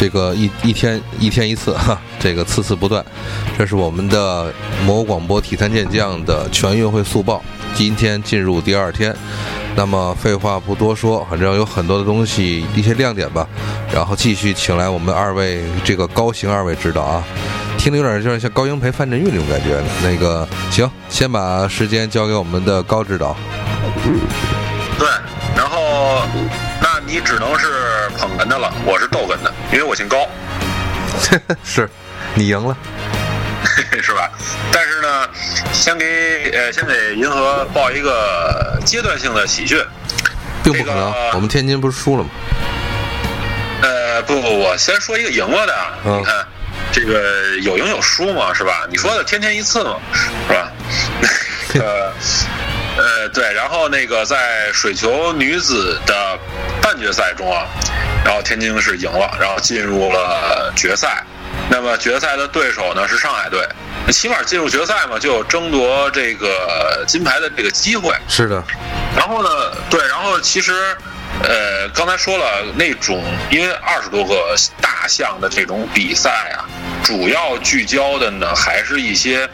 这个一一天一天一次哈，这个次次不断。这是我们的某广播体坛健将的全运会速报，今天进入第二天。那么废话不多说，反正有很多的东西，一些亮点吧。然后继续请来我们二位这个高行二位指导啊，听着有点像像高英培、范振钰那种感觉。那个行，先把时间交给我们的高指导。对，然后你只能是捧哏的了，我是逗哏的，因为我姓高，是，你赢了。是吧？但是呢，先给呃，先给银河报一个阶段性的喜讯，并不可能。我们天津不是输了吗？呃，不不不，先说一个赢了的。你看，这个有赢有输嘛，是吧？你说的天天一次嘛，是吧？呃，呃，对。然后那个在水球女子的半决赛中啊，然后天津是赢了，然后进入了决赛。那么决赛的对手呢是上海队，起码进入决赛嘛，就有争夺这个金牌的这个机会。是的。然后呢，对，然后其实，呃，刚才说了那种，因为二十多个大项的这种比赛啊，主要聚焦的呢还是一些，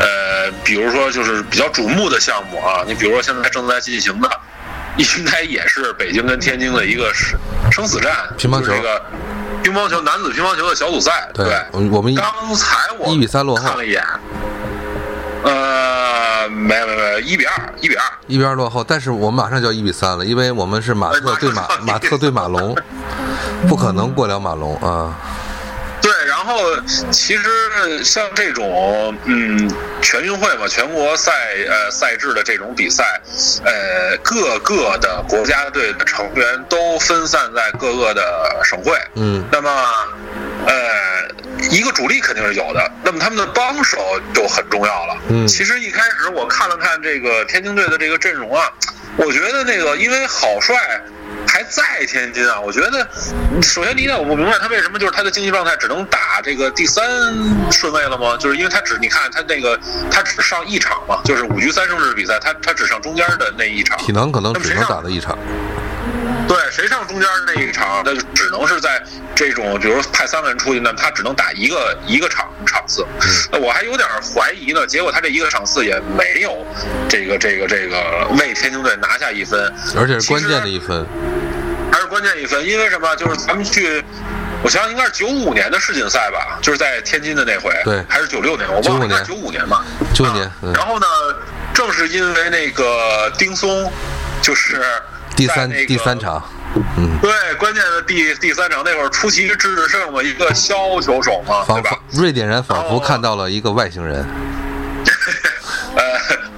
呃，比如说就是比较瞩目的项目啊，你比如说现在正在进行的，应该也是北京跟天津的一个生生死战，乒乓球这个。乒乓球男子乒乓球的小组赛，对，我们刚才我一比三落后，看了一眼，呃，没有没有没有，一比二，一比二，一比二落后，但是我们马上就要一比三了，因为我们是马特对马马特对马龙，不可能过了马龙啊。对，然后其实像这种嗯全运会嘛，全国赛呃赛制的这种比赛，呃各个的国家队的成员都分散在各个的省会，嗯，那么呃一个主力肯定是有的，那么他们的帮手就很重要了。嗯，其实一开始我看了看这个天津队的这个阵容啊，我觉得那个因为郝帅。还在天津啊？我觉得，首先第一点，我不明白他为什么就是他的竞技状态只能打这个第三顺位了吗？就是因为他只你看他那个他只上一场嘛，就是五局三胜制比赛，他他只上中间的那一场，体能可能只能打那一场。对，谁上中间那一场，那就只能是在这种，比如派三个人出去，那他只能打一个一个场场次。那我还有点怀疑呢，结果他这一个场次也没有这个这个这个为天津队拿下一分，而且是关键的一分。还是关键一分，因为什么？就是咱们去，我想想应该是九五年的世锦赛吧，就是在天津的那回，对，还是九六年，我忘了，九五年吧，九五年。然后呢，正是因为那个丁松，就是第三第三场，嗯，对，关键的第第三场那会儿出奇制胜的，一个削球手嘛，对吧？瑞典人仿佛看到了一个外星人，呃，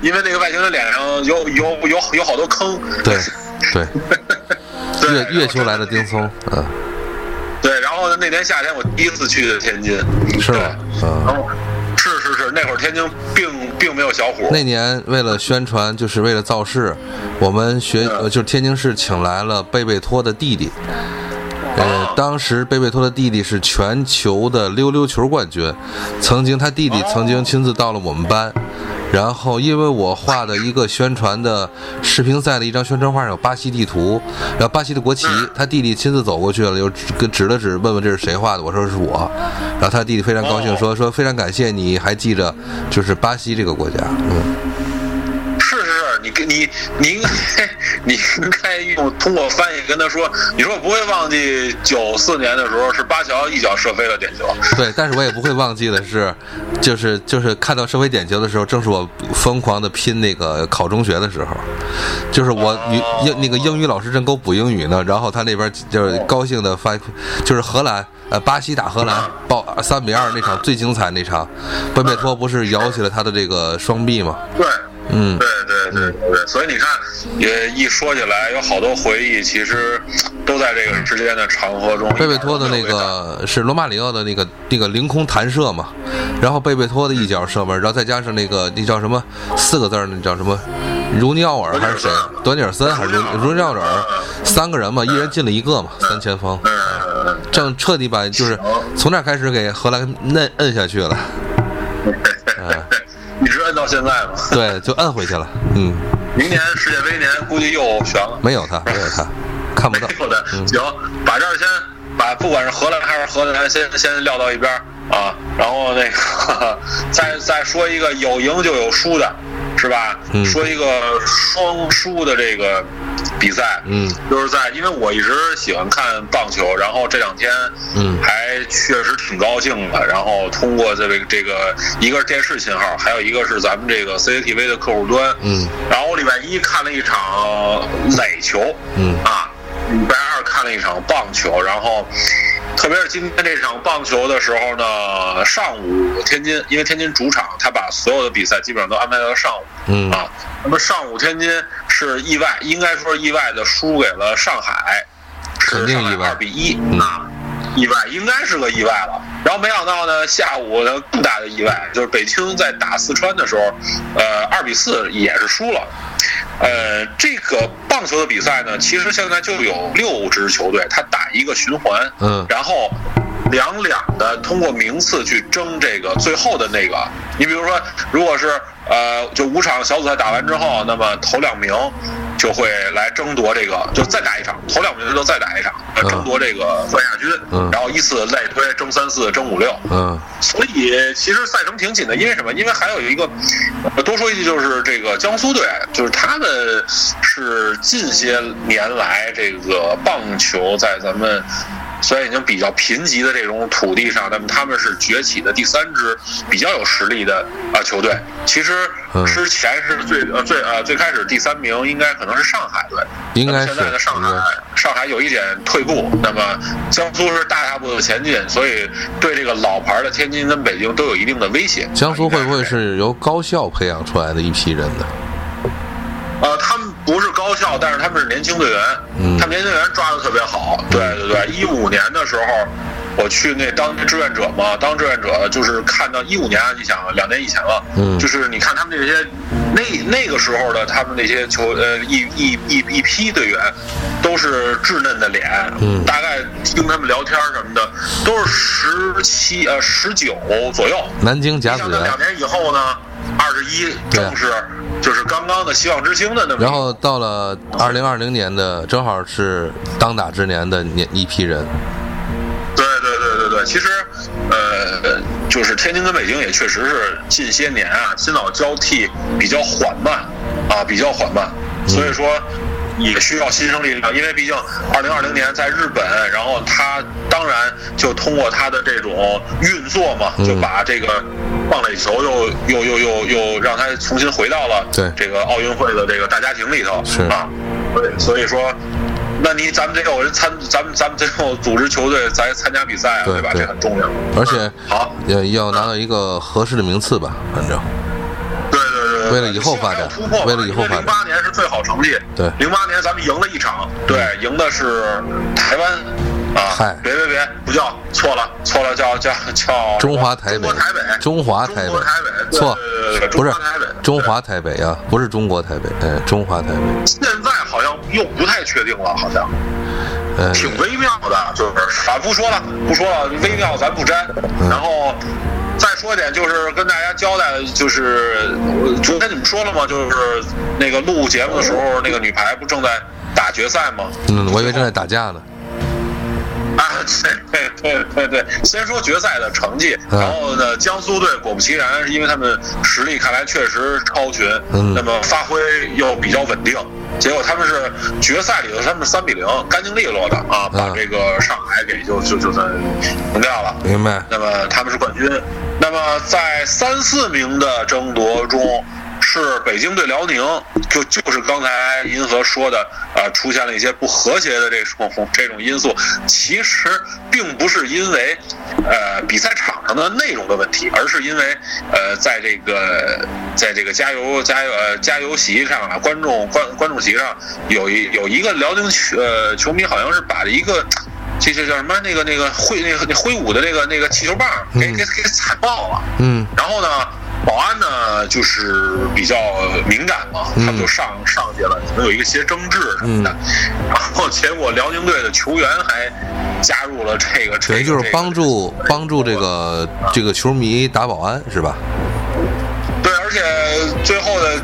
因为那个外星人脸上有有有有好多坑，对 对。月月球来的丁松，嗯，对，然后那年夏天我第一次去的天津，是吧？嗯，那会儿天津并并没有小虎。那年为了宣传，就是为了造势，我们学就是天津市请来了贝贝托的弟弟，呃，当时贝贝托的弟弟是全球的溜溜球冠军，曾经他弟弟曾经亲自到了我们班。然后，因为我画的一个宣传的世乒赛的一张宣传画上有巴西地图，然后巴西的国旗，他弟弟亲自走过去了，又跟指了指，问问这是谁画的，我说是我，然后他弟弟非常高兴，说说非常感谢你还记着，就是巴西这个国家，嗯。你跟你你应该 你应该用通过翻译跟他说，你说我不会忘记九四年的时候是巴乔一脚射飞了点球。对，但是我也不会忘记的是，就是就是看到射飞点球的时候，正是我疯狂的拼那个考中学的时候，就是我语英那个英语老师正给我补英语呢，然后他那边就是高兴的发，就是荷兰呃巴西打荷兰 报三比二那场最精彩那场，贝贝托不是摇起了他的这个双臂吗？对。嗯，对对对对，所以你看，也一说起来，有好多回忆，其实都在这个之间的长河中。贝贝托的那个是罗马里奥的那个那个凌空弹射嘛，然后贝贝托的一脚射门，然后再加上那个那叫什么四个字儿，那叫什么如尼奥尔还是谁？德尼尔森还是如如尼奥尔？三个人嘛，一人进了一个嘛，三前锋，正彻底把就是从那开始给荷兰摁摁下去了。到现在嘛？对，就摁回去了。嗯，明年世界杯年估计又悬了。没有他，没有他，看不到。有的，行，把这儿先把啊，不管是荷兰还是荷兰，先先撂到一边啊。然后那个 再再说一个有赢就有输的，是吧？说一个双输的这个比赛，嗯，就是在因为我一直喜欢看棒球，然后这两天，嗯，还确实挺高兴的。然后通过这个这个一个是电视信号，还有一个是咱们这个 CCTV 的客户端，嗯，然后我礼拜一看了一场垒球，嗯啊，礼拜二看了一场棒球，然后。特别是今天这场棒球的时候呢，上午天津，因为天津主场，他把所有的比赛基本上都安排到上午。嗯。啊，那么上午天津是意外，应该说意外的输给了上海，是上海二比一。啊，意外应该是个意外了。然后没想到呢，下午呢更大的意外就是北京在打四川的时候，呃，二比四也是输了。呃，这个棒球的比赛呢，其实现在就有六支球队，他打一个循环，嗯，然后两两的通过名次去争这个最后的那个。你比如说，如果是呃，就五场小组赛打完之后，那么头两名就会来争夺这个，就再打一场，头两名就再打一场，争夺这个冠亚军，嗯，然后依次类推，争三四，争五六，嗯。所以其实赛程挺紧的，因为什么？因为还有一个，多说一句，就是这个江苏队，就是他们是近些年来这个棒球在咱们虽然已经比较贫瘠的这种土地上，那么他们是崛起的第三支比较有实力的啊球队。其实之前是最呃最呃最开始第三名应该可能是上海队，应该是现在的上海上海有一点退步，那么江苏是大踏步的前进，所以对这个老牌的天津跟北京都有一定的威胁。江苏会不会是由高校培养出来的一批人呢？呃，他们不是高校，但是他们是年轻队员，嗯，他们年轻队员抓的特别好。对对对，一五年的时候，我去那当志愿者嘛，当志愿者就是看到一五年，你想两年以前了，嗯，就是你看他们这些那那个时候的他们那些球呃一一一一批队员，都是稚嫩的脸，嗯，大概听他们聊天什么的，都是十七呃十九左右。南京甲子园。两年以后呢，二十一正是。就是刚刚的希望之星的那么，然后到了二零二零年的，正好是当打之年的年一批人。对对对对对，其实，呃，就是天津跟北京也确实是近些年啊，新老交替比较缓慢，啊，比较缓慢，所以说。也需要新生力量，因为毕竟二零二零年在日本，然后他当然就通过他的这种运作嘛，就把这个棒垒球又又又又又让他重新回到了这个奥运会的这个大家庭里头啊。对，所以说，那你咱们这有人参，咱们咱们这种组织球队来参加比赛啊，对吧？这很重要。而且好。要要拿到一个合适的名次吧，反正。对对对为了以后发展，为了以后发展。零八年是最好成绩，对，零八年咱们赢了一场，对，赢的是台湾，啊，嗨，别别别，不叫，错了错了，叫叫叫中华台北，中华台北，中华台北，错，不是中华台北。啊，不是中国台北，哎，中华台北。好像又不太确定了，好像，挺微妙的，就是反复说了，不说了，微妙咱不沾，然后。再说一点，就是跟大家交代，就是昨天你们说了吗？就是那个录节目的时候，那个女排不正在打决赛吗？嗯，我以为正在打架呢。啊，对对对对对，先说决赛的成绩，然后呢，江苏队果不其然，是因为他们实力看来确实超群，那么发挥又比较稳定，结果他们是决赛里头他们是三比零，干净利落的啊，把这个上海给就就就算赢掉了。明白。那么他们是冠军，那么在三四名的争夺中。是北京对辽宁，就就是刚才银河说的，呃，出现了一些不和谐的这种 这种因素。其实并不是因为，呃，比赛场上的内容的问题，而是因为，呃，在这个在这个加油加油呃加油席上啊，观众观观众席上有一有一个辽宁球呃球迷，好像是把一个这这叫什么那个那个挥那个那挥舞的那个那个气球棒给给给踩爆了。嗯，然后呢？保安呢，就是比较敏感嘛，他们就上上去了，可能有一个些争执什么的，然后结果辽宁队的球员还加入了这个，等于就是帮助帮助这个这个球迷打保安是吧？对，而且最后的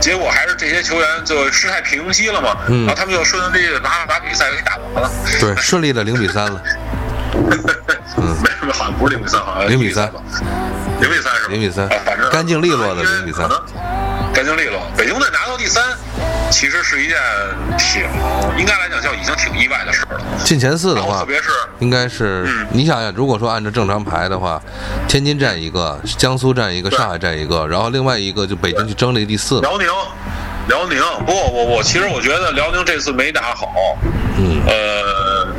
结果还是这些球员就事态平息了嘛，嗯然后他们就顺顺利利的拿把比赛给打完了。对，顺利的零比三了。嗯没有，好像不是零比三，好像零比三吧？零比三是吧？零比三啊，反正干净利落的零比三干净利落。北京队拿到第三，其实是一件挺应该来讲叫已经挺意外的事了。进前四的话特，别是应该是嗯你想想，如果说按照正常排的话，天津占一个，江苏占一个，上海占一个，然后另外一个就北京去争这个第四。辽宁，辽宁，不过我我其实我觉得辽宁这次没打好，嗯呃，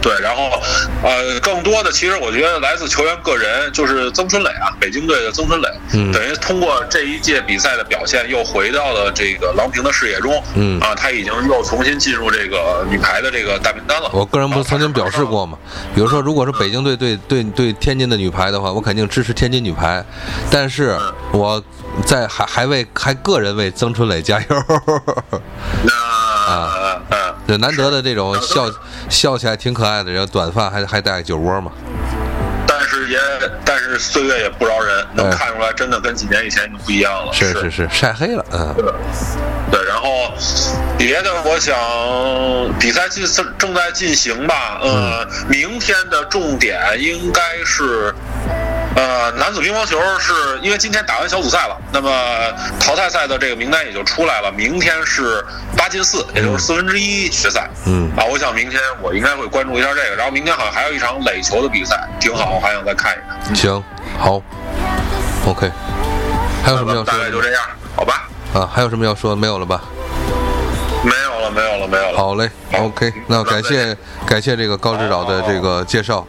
对，然后呃，更多的其实我觉得来自球员个人，就是曾春磊啊，北京队的曾春磊，嗯等于通过这一届比赛的表现，又回到了这个郎平的视野中，嗯啊，他已经又重新进入这个女排的这个大名单了。我个人不是曾经表示过吗？比如说，如果是北京队对对对天津的女排的话，我肯定支持天津女排，但是我在还还为还个人为曾春磊加油。那啊嗯，这难得的这种笑笑起来挺可爱的人，短发还还带酒窝嘛。但是也但是岁月也不饶人，能哎看出来，真的跟几年以前就不一样了。是是是，晒黑了，嗯对，然后别的，我想比赛进正正在进行吧。呃，明天的重点应该是。呃，男子乒乓球是因为今天打完小组赛了，那么淘汰赛的这个名单也就出来了。明天是八进四，也就是四分之一决赛。嗯啊，我想明天我应该会关注一下这个。然后明天好像还有一场垒球的比赛，挺好，我还想再看一看。行，好，OK，还有什么要说大概就这样，好吧？啊？还有什么要说？没有了吧？没有了，没有了，没有了。好嘞好，OK，那感谢感谢这个高指导的这个介绍，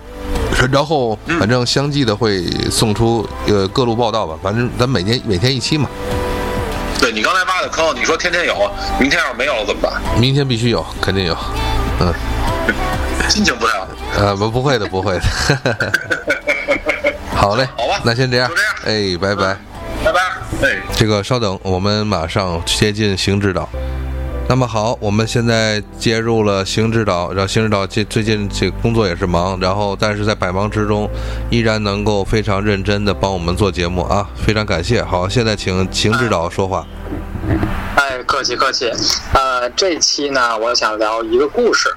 然后反正相继的会送出呃各路报道吧，反正咱每天每天一期嘛，对你刚才挖的坑，你说天天有，明天要是没有了怎么办？明天必须有，肯定有，嗯，心情不太好。呃不不会的不会的，好嘞，好吧那先这样就这样，哎，拜拜。拜拜。哎。这个稍等，我们马上接近邢指导。那么好，我们现在接入了邢指导，然后邢指导最最近这工作也是忙，然后但是在百忙之中，依然能够非常认真的帮我们做节目啊，非常感谢。好，现在请邢指导说话。哎，客气客气。呃，这期呢，我想聊一个故事，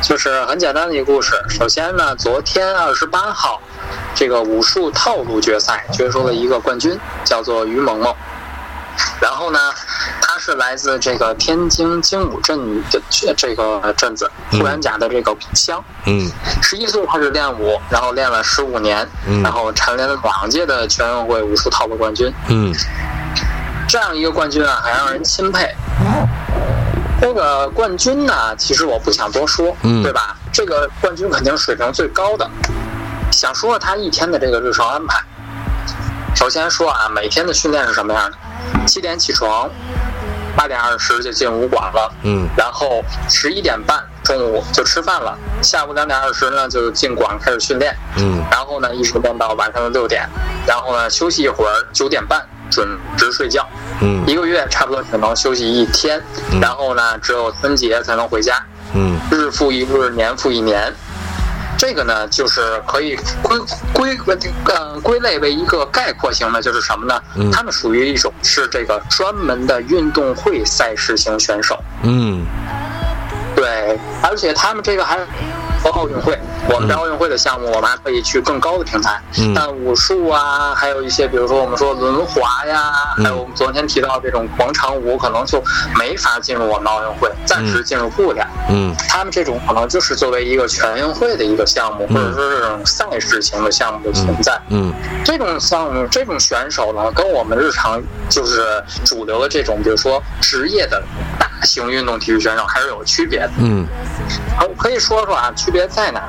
就是很简单的一个故事。首先呢，昨天二十八号，这个武术套路决赛决出了一个冠军，叫做于萌萌。然后呢，是来自这个天津精武镇的这个镇子嗯富源甲的这个故乡。嗯十一岁开始练武，然后练了十五年，嗯然后蝉联了两届的全运会武术套路冠军。嗯这样一个冠军啊，很让人钦佩。这个冠军呢，其实我不想多说，嗯对吧？这个冠军肯定是水平最高的。想说说他一天的这个日程安排。首先说啊，每天的训练是什么样的？七点起床，八点二十就进武馆了，嗯。然后十一点半中午就吃饭了，下午两点二十呢就进馆开始训练，嗯。然后呢一直练到晚上的六点，然后呢休息一会儿，九点半准时睡觉。嗯。一个月差不多只能休息一天，嗯。然后呢，只有春节才能回家，嗯。日复一日，年复一年。这个呢，就是可以归归呃归类为一个概括型的，就是什么呢？嗯。他们属于一种是这个专门的运动会赛事型选手，嗯。对，而且他们这个还和奥运会，我们在奥运会的项目，我们还可以去更高的平台。嗯但武术啊，还有一些，比如说我们说轮滑呀，嗯还有我们昨天提到这种广场舞，可能就没法进入我们的奥运会，暂时进入不了。嗯他们这种可能就是作为一个全运会的一个项目，或者说种赛事型的项目的存在。嗯这种项目，这种选手呢，跟我们日常就是主流的这种，比如说职业的大型运动体育选手还是有区别的。嗯好，可以说说啊，区别在哪？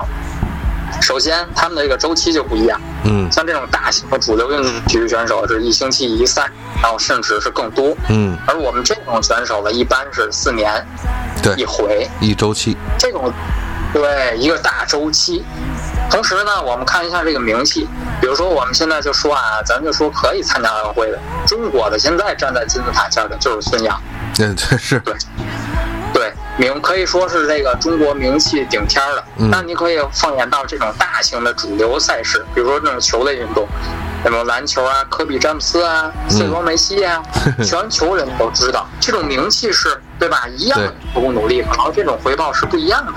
首先，他们的这个周期就不一样。嗯像这种大型的主流运动体育选手是一星期一赛，然后甚至是更多。嗯，而我们这种选手呢，一般是四年对一，回，一周期。这种对一个大周期。同时呢，我们看一下这个名气，比如说我们现在就说啊，咱就说可以参加奥运会的，中国的现在站在金字塔尖的就是孙杨，嗯，这是对，对，名可以说是这个中国名气顶天儿的。嗯那你可以放眼到这种大型的主流赛事，比如说这种球类运动，什么篮球啊，科比詹姆斯啊，C 罗梅西啊，全球人都知道，这种名气是对吧？一样付出努力，然后这种回报是不一样的。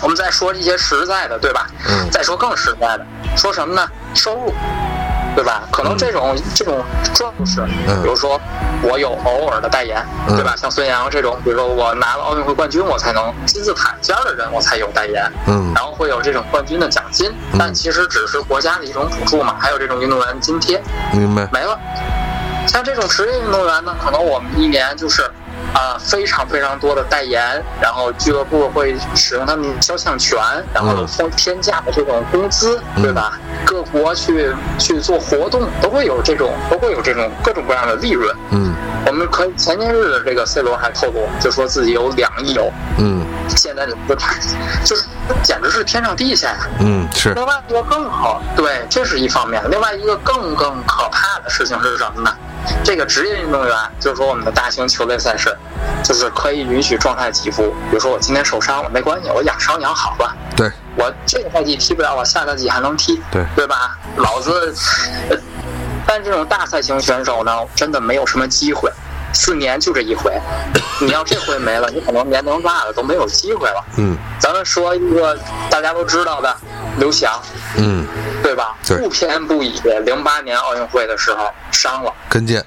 我们再说一些实在的，对吧？嗯。再说更实在的，说什么呢？收入。对吧？可能这种这种壮士，比如说我有偶尔的代言，对吧？像孙杨这种，比如说我拿了奥运会冠军，我才能金字塔尖的人，我才有代言。嗯，然后会有这种冠军的奖金，但其实只是国家的一种补助嘛。还有这种运动员津贴，明白？没了。像这种职业运动员呢，可能我们一年就是。啊，非常非常多的代言，然后俱乐部会使用他们肖像权，然后付天价的这种工资，对吧？各国去去做活动，都会有这种，都会有这种各种各样的利润。嗯，我们可以前些日子这个 C 罗还透露，就说自己有两亿欧。嗯，现在的资产就是简直是天上地下呀。嗯，是。另外一个更好，对，这是一方面。另外一个更更可怕的事情是什么呢？这个职业运动员，就是说我们的大型球类赛事，就是可以允许状态起伏。比如说我今天受伤了，没关系，我养伤养好了。对，我这个赛季踢不了，我下赛季还能踢。对，对吧？老子，但这种大赛型选手呢，真的没有什么机会。四年就这一回，你要这回没了，你可能年龄大了都没有机会了。嗯，咱们说一个大家都知道的刘翔，嗯，对吧？不偏不倚，零八年奥运会的时候伤了跟腱。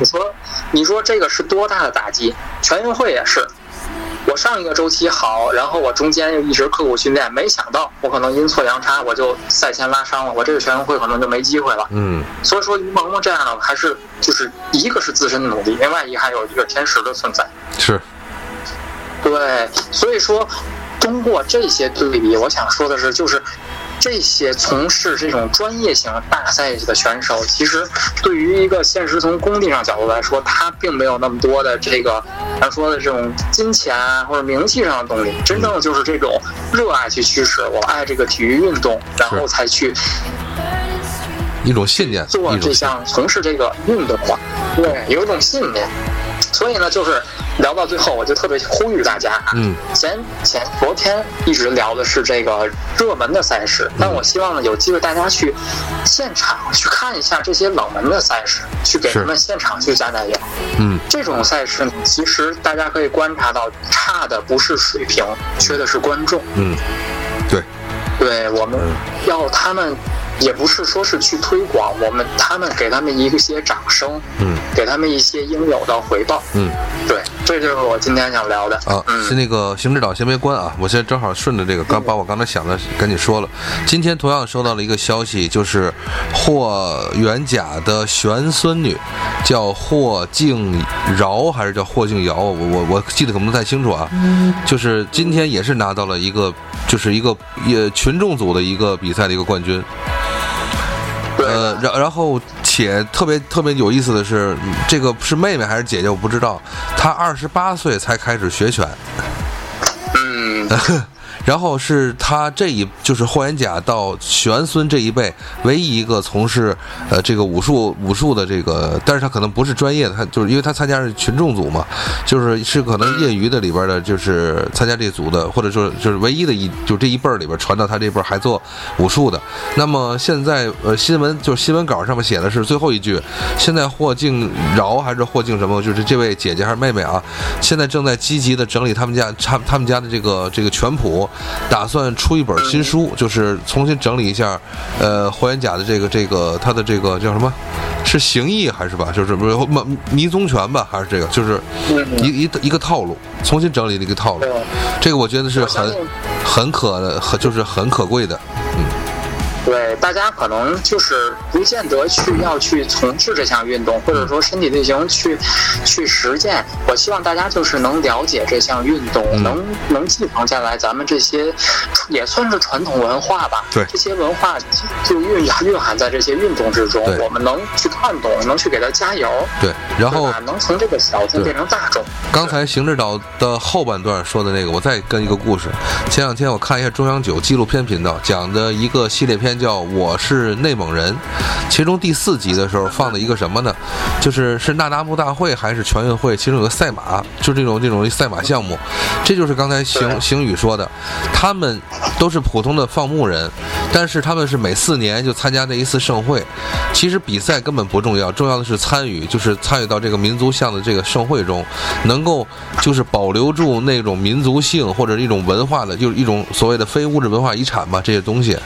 你说，你说这个是多大的打击？全运会也是。我上一个周期好，然后我中间又一直刻苦训练，没想到我可能阴错阳差，我就赛前拉伤了，我这个全运会可能就没机会了。嗯，所以说于萌萌这样的还是就是一个是自身的努力，另外一个还有一个天时的存在。是，对，所以说通过这些对比，我想说的是，就是。这些从事这种专业型大赛的选手，其实对于一个现实从工地上角度来说，他并没有那么多的这个咱说的这种金钱啊或者名气上的动力，真正的就是这种热爱去驱使，我爱这个体育运动，然后才去一种信念做这项从事这个运动的，对，有一种信念。所以呢，就是聊到最后，我就特别呼吁大家啊，嗯，前前昨天一直聊的是这个热门的赛事，但我希望呢，有机会大家去现场去看一下这些冷门的赛事，去给他们现场去加加油。嗯，这种赛事呢，其实大家可以观察到，差的不是水平，缺的是观众。嗯，对，对，我们要他们。也不是说是去推广，我们他们给他们一些掌声，嗯，给他们一些应有的回报，嗯，对，这就是我今天想聊的啊。是那个邢指导先别关啊，我现在正好顺着这个，刚把我刚才想的赶紧说了。今天同样收到了一个消息，就是霍元甲的玄孙女叫霍静饶还是叫霍静瑶？我我我记得可能不太清楚啊。就是今天也是拿到了一个，就是一个也群众组的一个比赛的一个冠军。呃，然然后且特别特别有意思的是，这个是妹妹还是姐姐，我不知道。她二十八岁才开始学拳。嗯。然后是他这一就是霍元甲到玄孙这一辈唯一一个从事呃这个武术武术的这个，但是他可能不是专业的，他就是因为他参加是群众组嘛，就是是可能业余的里边的，就是参加这组的，或者说就是唯一的一就这一辈儿里边传到他这辈儿还做武术的。那么现在呃新闻就是新闻稿上面写的是最后一句，现在霍静饶还是霍静什么，就是这位姐姐还是妹妹啊，现在正在积极的整理他们家他他们家的这个这个拳谱。打算出一本新书，就是重新整理一下，呃，霍元甲的这个这个他的这个叫什么？是形意还是吧？就是不是迷迷踪拳吧？还是这个？就是一一一个套路，重新整理的一个套路。这个我觉得是很很可很就是很可贵的，大家可能就是不见得去要去从事这项运动，或者说身体力行去去实践。我希望大家就是能了解这项运动，能能继承下来咱们这些也算是传统文化吧。对，这些文化就蕴蕴含在这些运动之中。我们能去看懂，能去给他加油。对，然后能从这个小众变成大众。刚才邢指导的后半段说的那个，我再跟一个故事。前两天我看一下中央九纪录片频道讲的一个系列片。叫我是内蒙人，其中第四集的时候放的一个什么呢？就是是那达慕大会还是全运会？其中有个赛马，就这种这种赛马项目。这就是刚才邢邢宇说的，他们都是普通的放牧人，但是他们是每四年就参加这一次盛会。其实比赛根本不重要，重要的是参与，就是参与到这个民族项的这个盛会中，能够就是保留住那种民族性或者一种文化的，就是一种所谓的非物质文化遗产吧这些东西。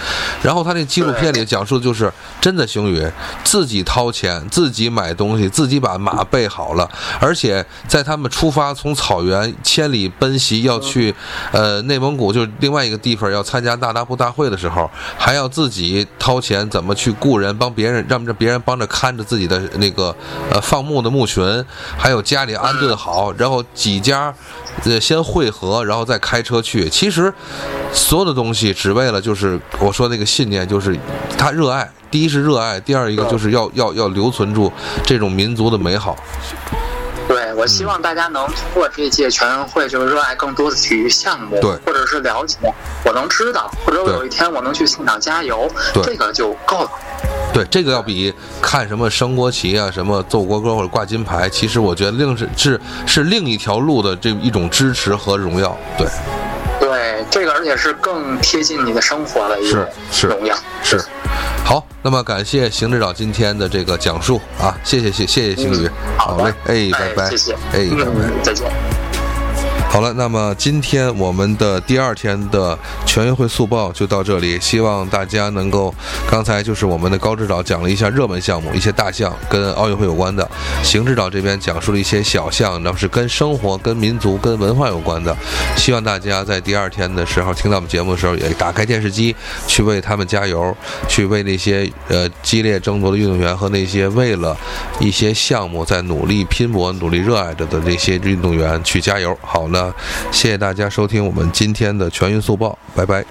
然后他那纪录片里讲述的就是真的星宇自己掏钱，自己买东西，自己把马备好了，而且在他们出发从草原千里奔袭要去，呃内蒙古就是另外一个地方要。参加大大布大会的时候，还要自己掏钱，怎么去雇人帮别人，让着别人帮着看着自己的那个呃放牧的牧群，还有家里安顿好，然后几家呃先汇合，然后再开车去。其实所有的东西只为了就是我说那个信念，就是他热爱。第一是热爱，第二一个就是要要要留存住这种民族的美好。希望大家能通过这届全运会，就是热爱更多的体育项目，对，或者是了解，我能知道，或者我有一天我能去现场加油，这个就够了。对，这个要比看什么升国旗啊、什么奏国歌或者挂金牌，其实我觉得另是是是另一条路的这一种支持和荣耀。对，这个而且是更贴近你的生活的一个荣耀。是。好，那么感谢邢指导今天的这个讲述啊，谢谢谢谢谢星宇，好嘞，哎，拜拜，谢谢，哎，拜拜，再见。好了，那么今天我们的第二天的全运会速报就到这里。希望大家能够，刚才就是我们的高指导讲了一下热门项目，一些大项跟奥运会有关的；邢指导这边讲述了一些小项，那是跟生活、跟民族、跟文化有关的。希望大家在第二天的时候听到我们节目的时候，也打开电视机去为他们加油，去为那些呃激烈争夺的运动员和那些为了一些项目在努力拼搏、努力热爱着的那些运动员去加油。好了。谢谢大家收听我们今天的全运速报，拜拜。